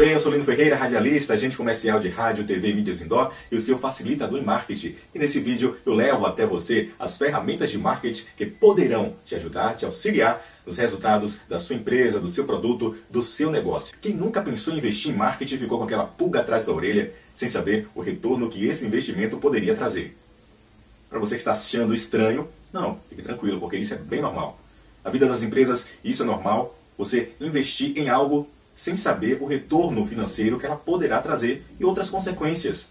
bem? Eu sou Lino Ferreira, radialista, agente comercial de rádio, TV, mídias indoor e o seu facilitador em marketing. E nesse vídeo eu levo até você as ferramentas de marketing que poderão te ajudar, te auxiliar nos resultados da sua empresa, do seu produto, do seu negócio. Quem nunca pensou em investir em marketing ficou com aquela pulga atrás da orelha sem saber o retorno que esse investimento poderia trazer. Para você que está achando estranho, não, fique tranquilo, porque isso é bem normal. Na vida das empresas, isso é normal, você investir em algo sem saber o retorno financeiro que ela poderá trazer e outras consequências.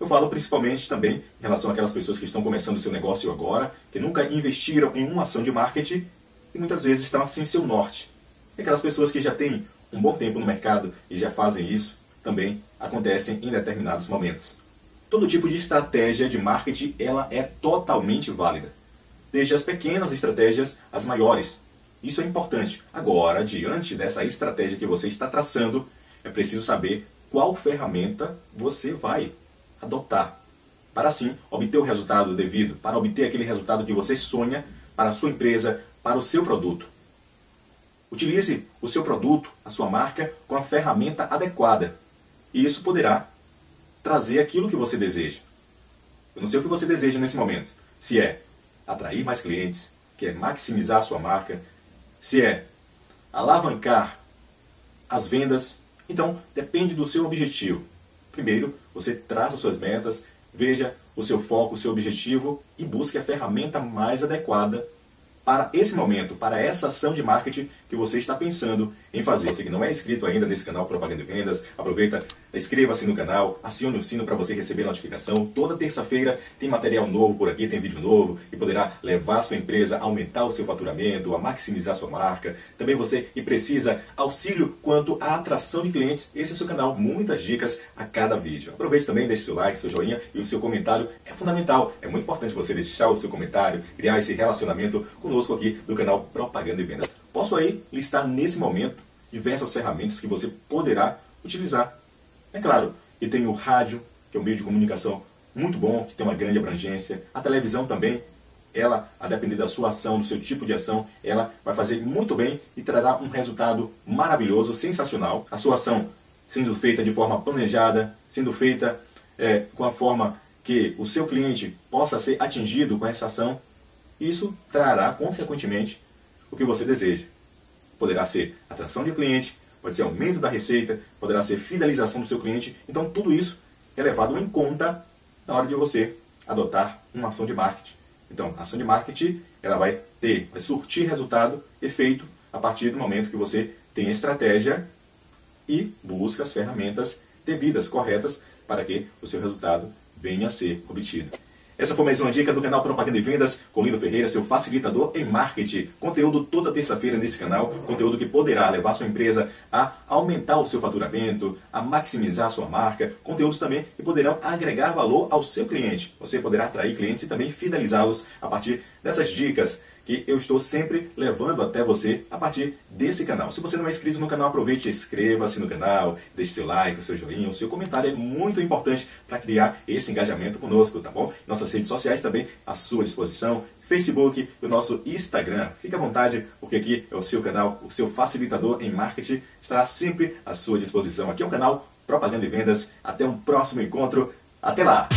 Eu falo principalmente também em relação àquelas pessoas que estão começando o seu negócio agora, que nunca investiram em uma ação de marketing e muitas vezes estão assim seu norte. E aquelas pessoas que já têm um bom tempo no mercado e já fazem isso, também acontecem em determinados momentos. Todo tipo de estratégia de marketing ela é totalmente válida, desde as pequenas estratégias às maiores, isso é importante. Agora, diante dessa estratégia que você está traçando, é preciso saber qual ferramenta você vai adotar para assim obter o resultado devido, para obter aquele resultado que você sonha para a sua empresa, para o seu produto. Utilize o seu produto, a sua marca, com a ferramenta adequada. E isso poderá trazer aquilo que você deseja. Eu não sei o que você deseja nesse momento. Se é atrair mais clientes, quer maximizar a sua marca, se é alavancar as vendas, então depende do seu objetivo. Primeiro, você traça suas metas, veja o seu foco, o seu objetivo e busque a ferramenta mais adequada para esse momento, para essa ação de marketing que você está pensando em fazer. Se não é inscrito ainda nesse canal Propaganda e Vendas, aproveita, inscreva-se no canal, acione o sino para você receber notificação. Toda terça-feira tem material novo por aqui, tem vídeo novo e poderá levar sua empresa a aumentar o seu faturamento, a maximizar sua marca. Também você que precisa auxílio quanto à atração de clientes, esse é o seu canal, muitas dicas a cada vídeo. Aproveite também, deixe seu like, seu joinha e o seu comentário é fundamental. É muito importante você deixar o seu comentário, criar esse relacionamento conosco conosco aqui do canal Propaganda e Vendas. Posso aí listar nesse momento diversas ferramentas que você poderá utilizar. É claro, e tem o rádio, que é um meio de comunicação muito bom, que tem uma grande abrangência. A televisão também, ela, a depender da sua ação, do seu tipo de ação, ela vai fazer muito bem e trará um resultado maravilhoso, sensacional. A sua ação sendo feita de forma planejada, sendo feita é, com a forma que o seu cliente possa ser atingido com essa ação, isso trará, consequentemente, o que você deseja. Poderá ser atração de cliente, pode ser aumento da receita, poderá ser fidelização do seu cliente. Então, tudo isso é levado em conta na hora de você adotar uma ação de marketing. Então, a ação de marketing ela vai ter, vai surtir resultado, efeito, a partir do momento que você tem a estratégia e busca as ferramentas devidas, corretas, para que o seu resultado venha a ser obtido. Essa foi mais uma dica do canal Propaganda e Vendas com Lindo Ferreira, seu facilitador em marketing. Conteúdo toda terça-feira nesse canal, conteúdo que poderá levar sua empresa a aumentar o seu faturamento, a maximizar a sua marca, conteúdos também que poderão agregar valor ao seu cliente. Você poderá atrair clientes e também fidelizá-los a partir dessas dicas que eu estou sempre levando até você a partir desse canal. Se você não é inscrito no canal, aproveite, inscreva-se no canal, deixe seu like, seu joinha, o seu comentário é muito importante para criar esse engajamento conosco, tá bom? Nossas redes sociais também à sua disposição, Facebook e o nosso Instagram. Fique à vontade, porque aqui é o seu canal, o seu facilitador em marketing estará sempre à sua disposição. Aqui é o canal Propaganda e Vendas. Até um próximo encontro. Até lá!